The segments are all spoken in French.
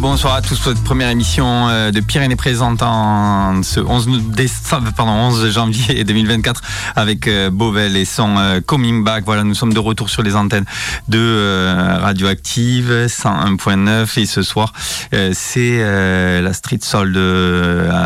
Bonsoir à tous pour cette première émission euh, de Pyrénées présente en ce 11, décembre, pardon, 11 janvier 2024 avec euh, Beauvel et son euh, Coming Back. Voilà, nous sommes de retour sur les antennes de Radioactive 101.9 et ce soir c'est la street soul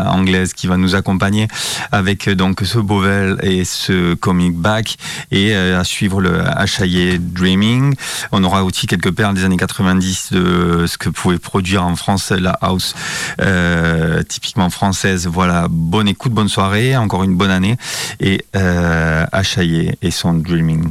anglaise qui va nous accompagner avec donc ce Beauvel et ce Coming Back et à suivre le Hachaillé Dreaming. On aura aussi quelques perles des années 90 de ce que pouvait produire France la house euh, typiquement française. Voilà, bonne écoute, bonne soirée, encore une bonne année et euh, et son Dreaming.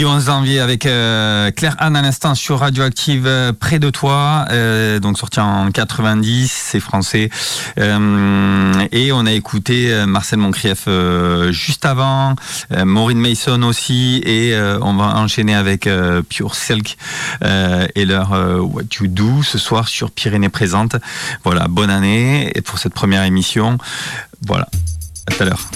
Jeudi 11 janvier avec euh, Claire Anne à l'instant sur Radioactive euh, près de toi, euh, donc sorti en 90, c'est français. et on a écouté Marcel Moncrief juste avant, Maureen Mason aussi, et on va enchaîner avec Pure Silk et leur What You Do ce soir sur Pyrénées Présente. Voilà, bonne année pour cette première émission. Voilà, à tout à l'heure.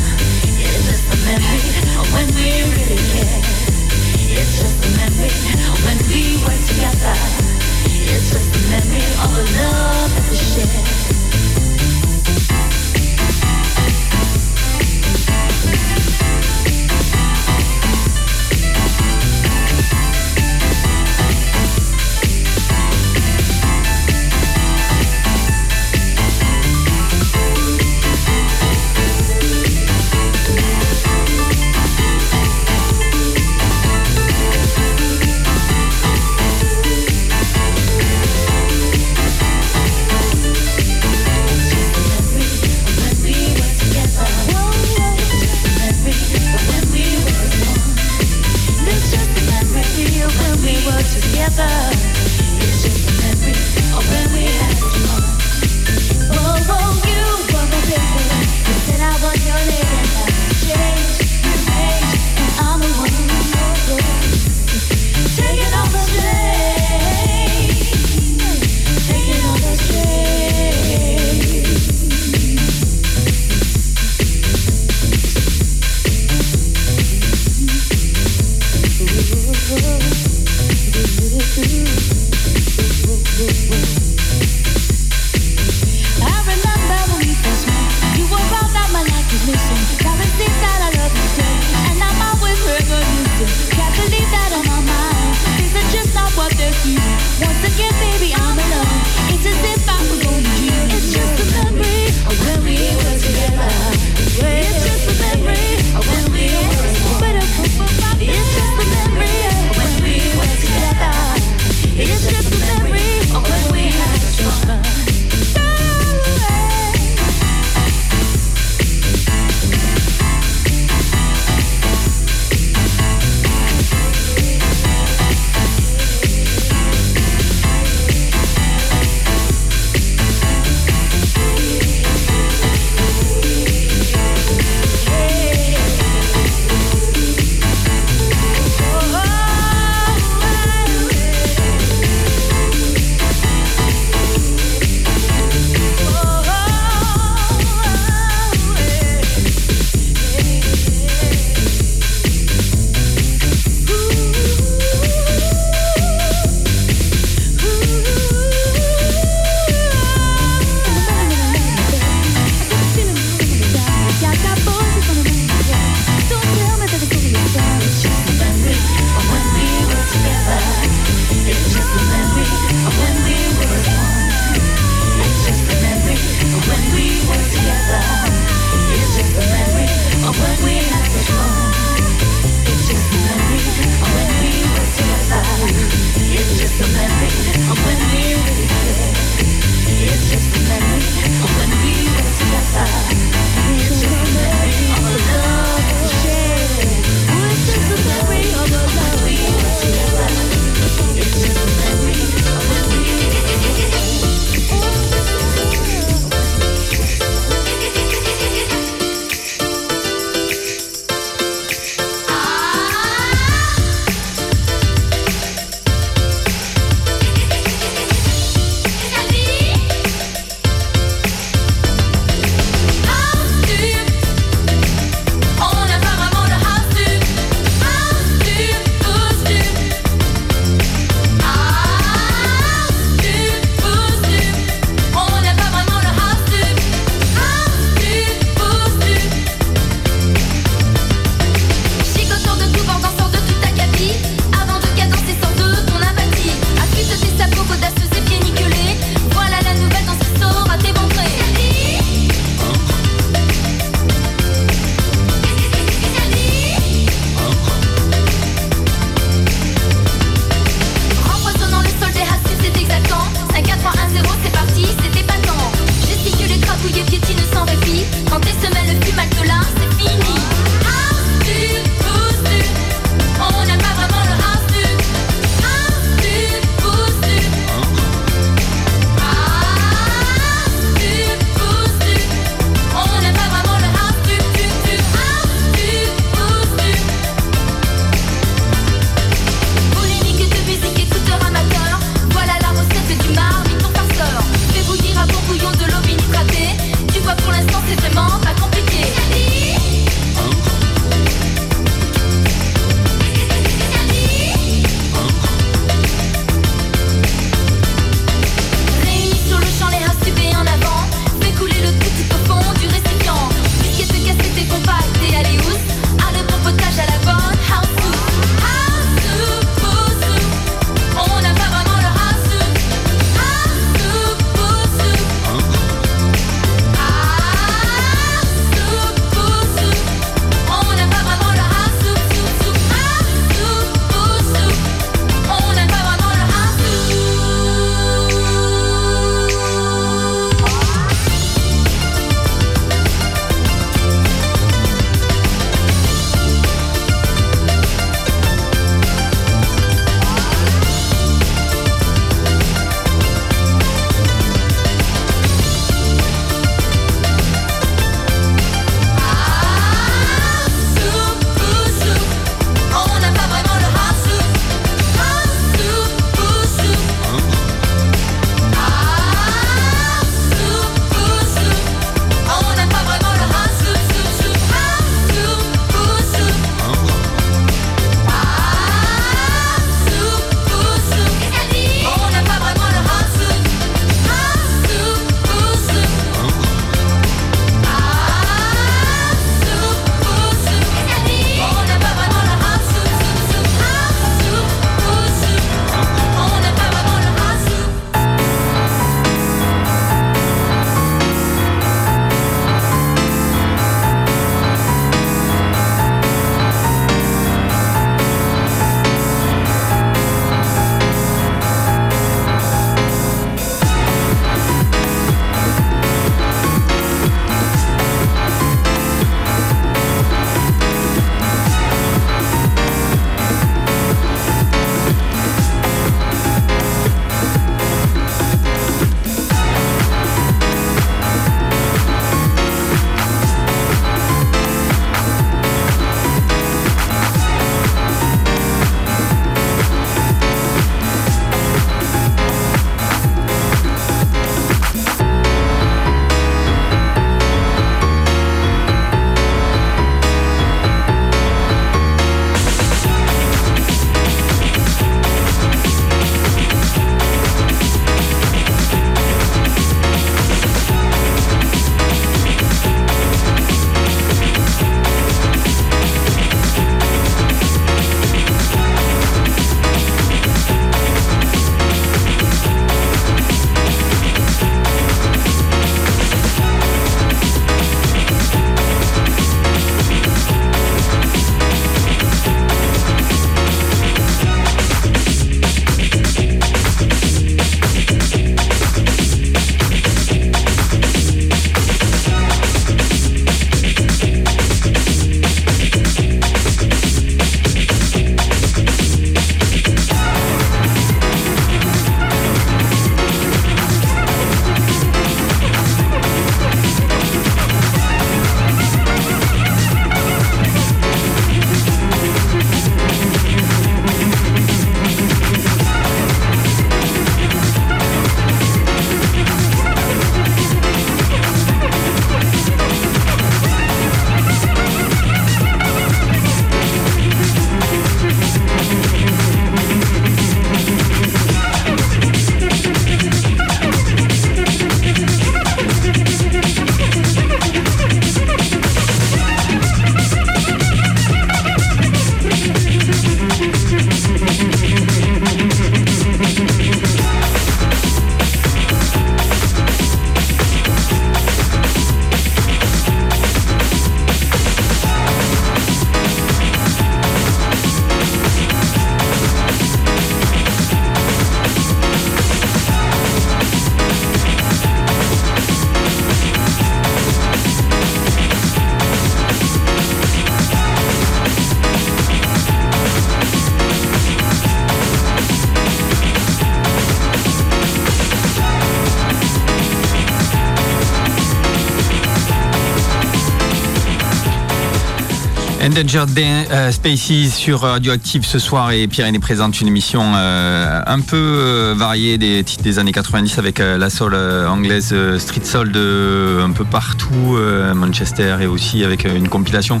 Endangered euh, Species sur Radioactive ce soir et Pyrénées présente une émission euh, un peu euh, variée des titres des années 90 avec la soul anglaise Street Soul de un peu partout, Manchester et aussi avec une compilation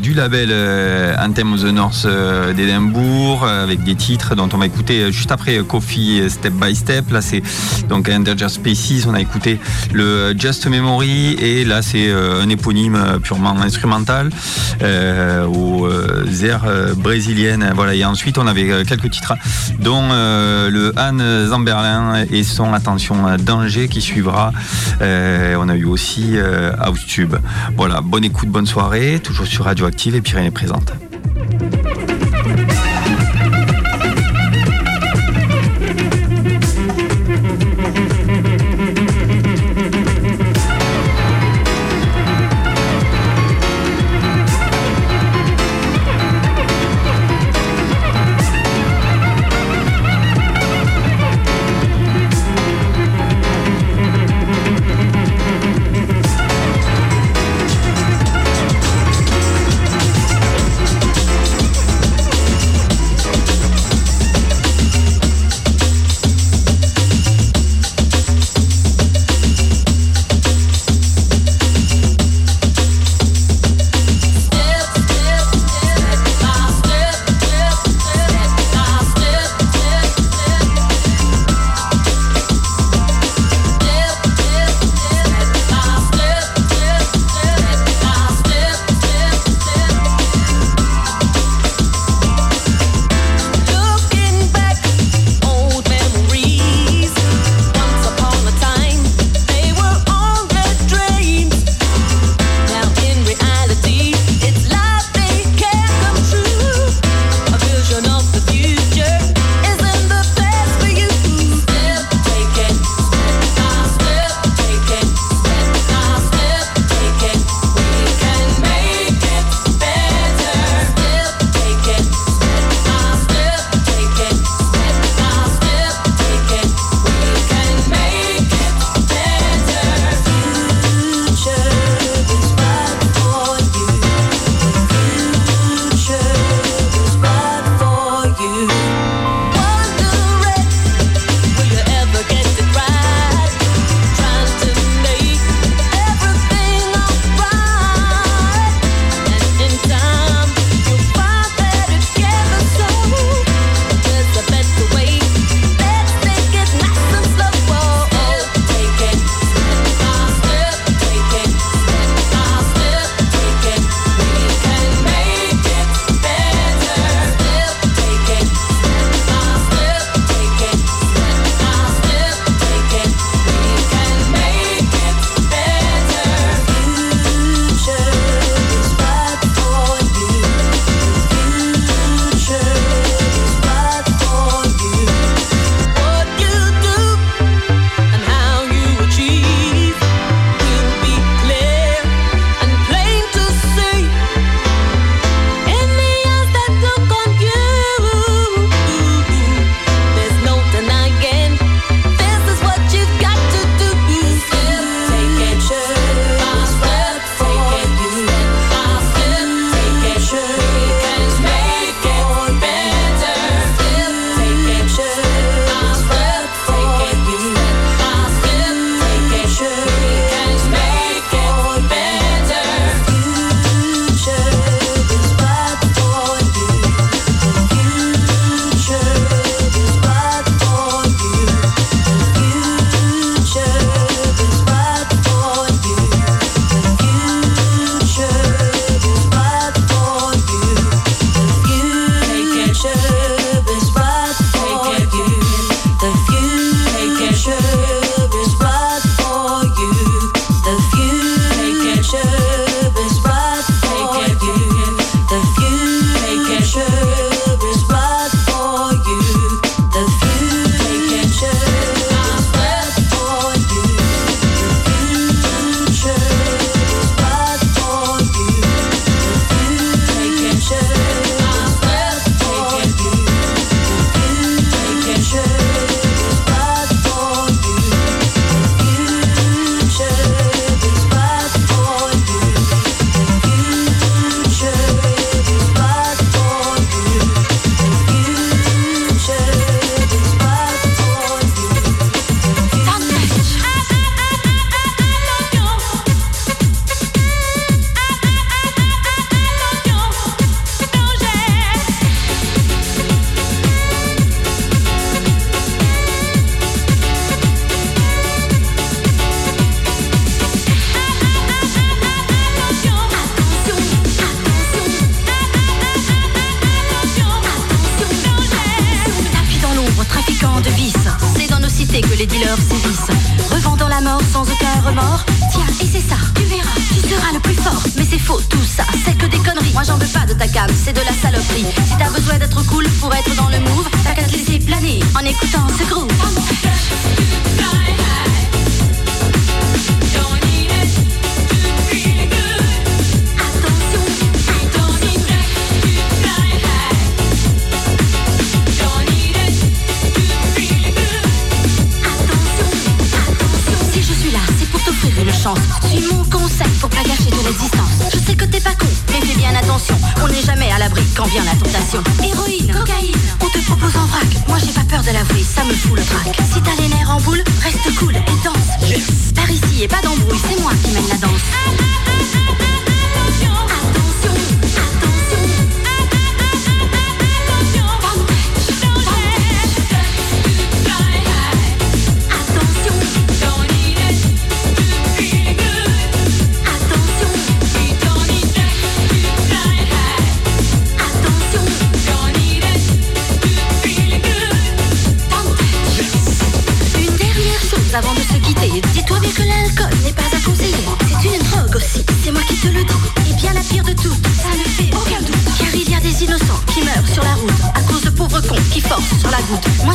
du label Anthem of the North d'Edimbourg avec des titres dont on va écouter juste après Coffee Step by Step. Là c'est donc Endangered Species, on a écouté le Just Memory et là c'est un éponyme purement instrumental. Euh, aux euh, airs euh, brésiliennes. Voilà. Et ensuite, on avait quelques titres, dont le Anne Zamberlin et son Attention Danger qui suivra. on a eu aussi House Tube. Voilà, bonne écoute, bonne soirée, toujours sur Radioactive et Pyrénées présente. Que les dealers sévissent. Revendant la mort sans aucun remords. Tiens, et c'est ça, tu verras, tu seras le plus fort. Mais c'est faux tout ça, c'est que des conneries. Moi j'en veux pas de ta cam, c'est de la saloperie. Si t'as besoin d'être cool pour être dans le move, t'as qu'à te laisser planer en écoutant ce groove. Suis mon conseil pour pas gâcher ton existence. Je sais que t'es pas con, mais fais bien attention. On n'est jamais à l'abri quand vient la tentation. Héroïne, cocaïne, on te propose en vrac. Moi j'ai pas peur de l'avouer, ça me fout le trac. Si t'as les nerfs en boule, reste cool et danse. Par ici et pas d'embrouille, c'est moi qui mène la danse.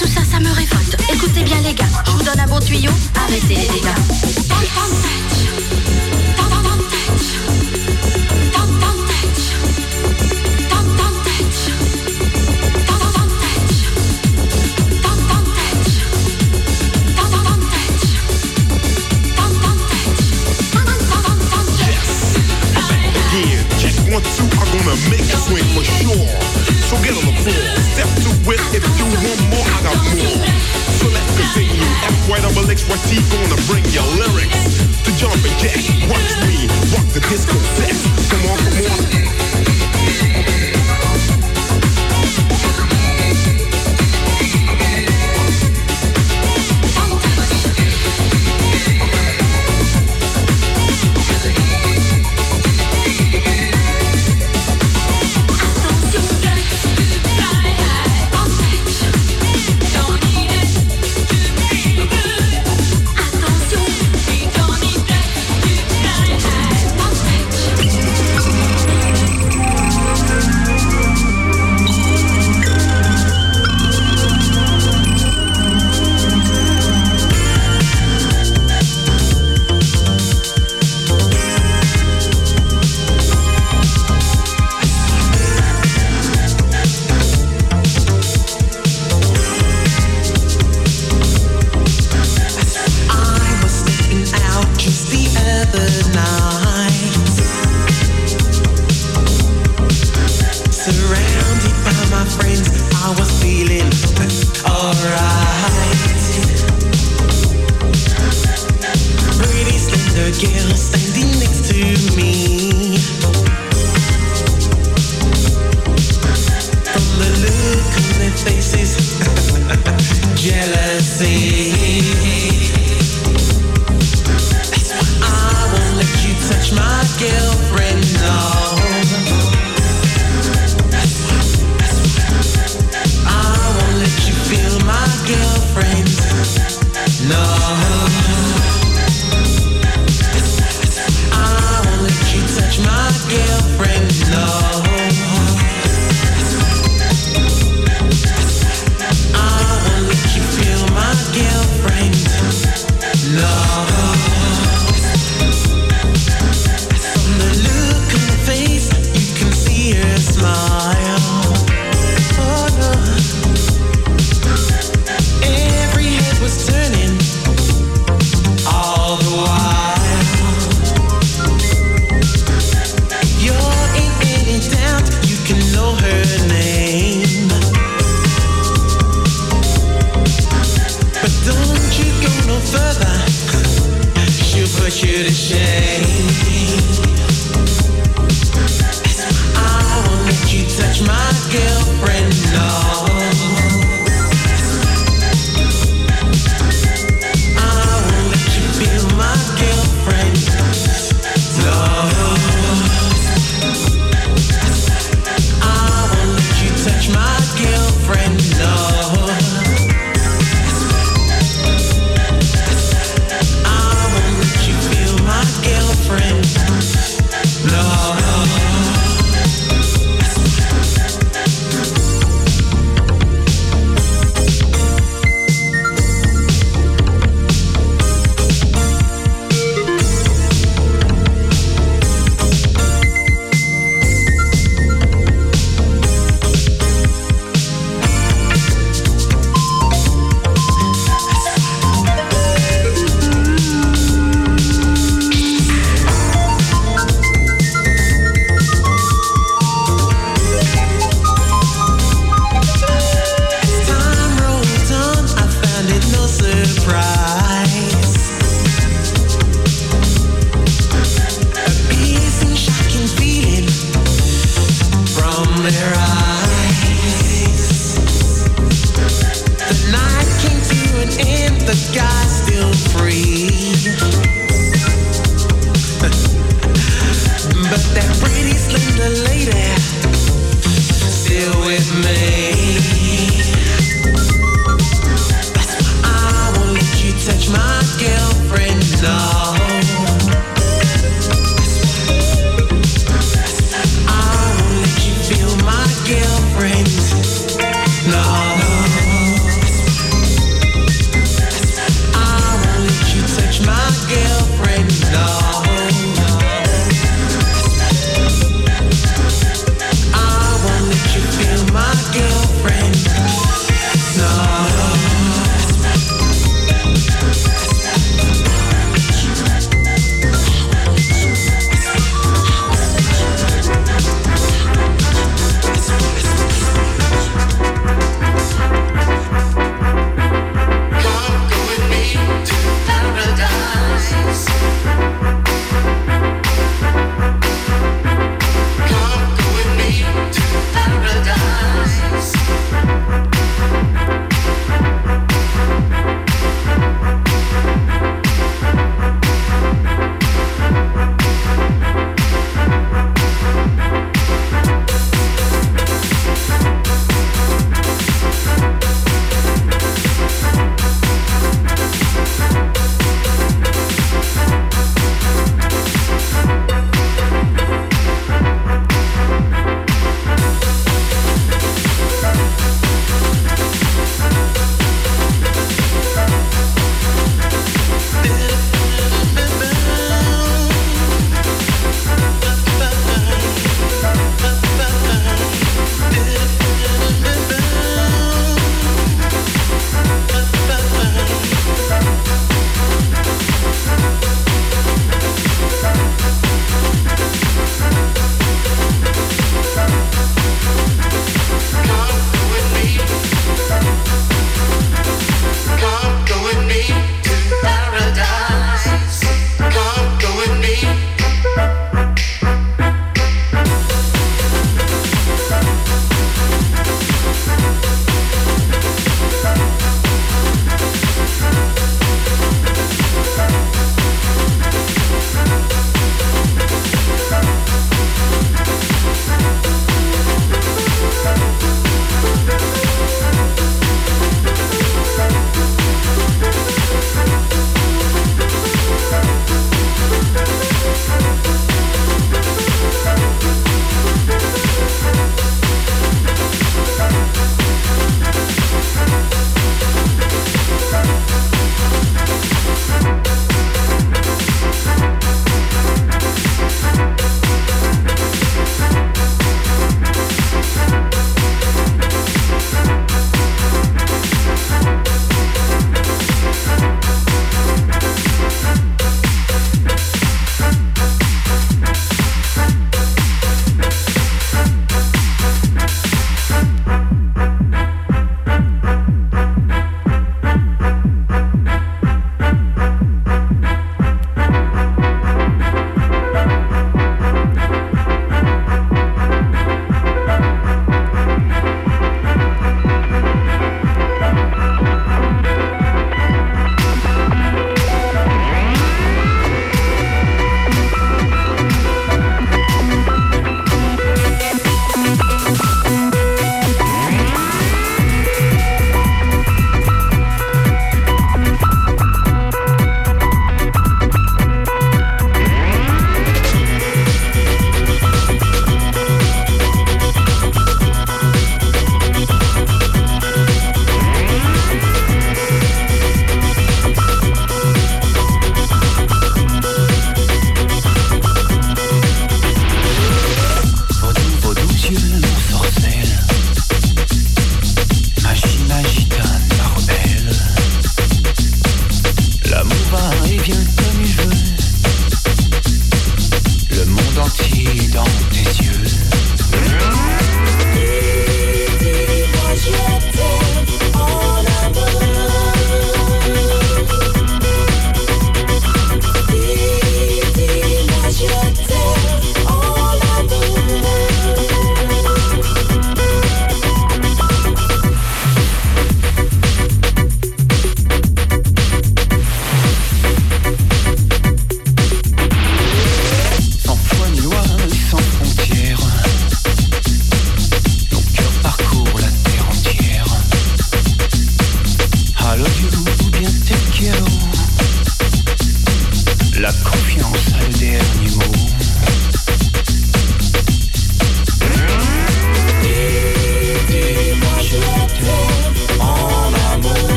Tout ça, ça me révolte. Écoutez bien les gars, je vous donne un bon tuyau. Arrêtez les dégâts. Swing for sure. So get on the floor, step to it. If you want more, I got more. So let's continue. F white X Y T gonna bring your lyrics to jump and jack. Watch me rock the disco set. Come on, come on.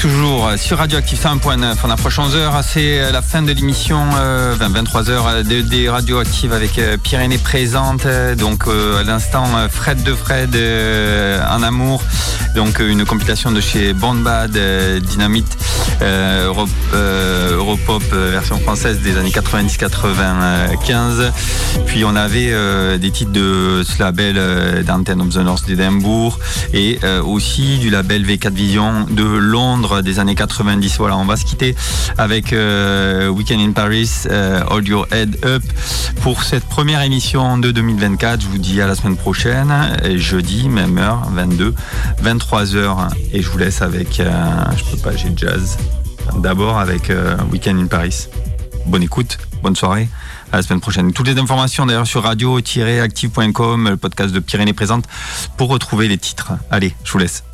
Toujours sur Radioactive 100.9. On approche 11h. C'est la fin de l'émission, euh, 23h de, des Radioactives avec euh, Pyrénées présente. Donc euh, à l'instant, euh, Fred de Fred euh, en amour. Donc euh, une compilation de chez Bond Bad, euh, Dynamite, euh, euh, Europop euh, version française des années 90-95. Puis on avait des titres de ce label d'Antenne of the North d'Édimbourg et aussi du label V4 Vision de Londres des années 90. Voilà, on va se quitter avec Weekend in Paris, Hold Your Head Up pour cette première émission de 2024. Je vous dis à la semaine prochaine, jeudi, même heure, 22, 23h. Et je vous laisse avec, euh, je peux pas, j'ai jazz. D'abord avec euh, Weekend in Paris. Bonne écoute, bonne soirée. À la semaine prochaine. Toutes les informations d'ailleurs sur radio-active.com, le podcast de Pyrénées Présente, pour retrouver les titres. Allez, je vous laisse.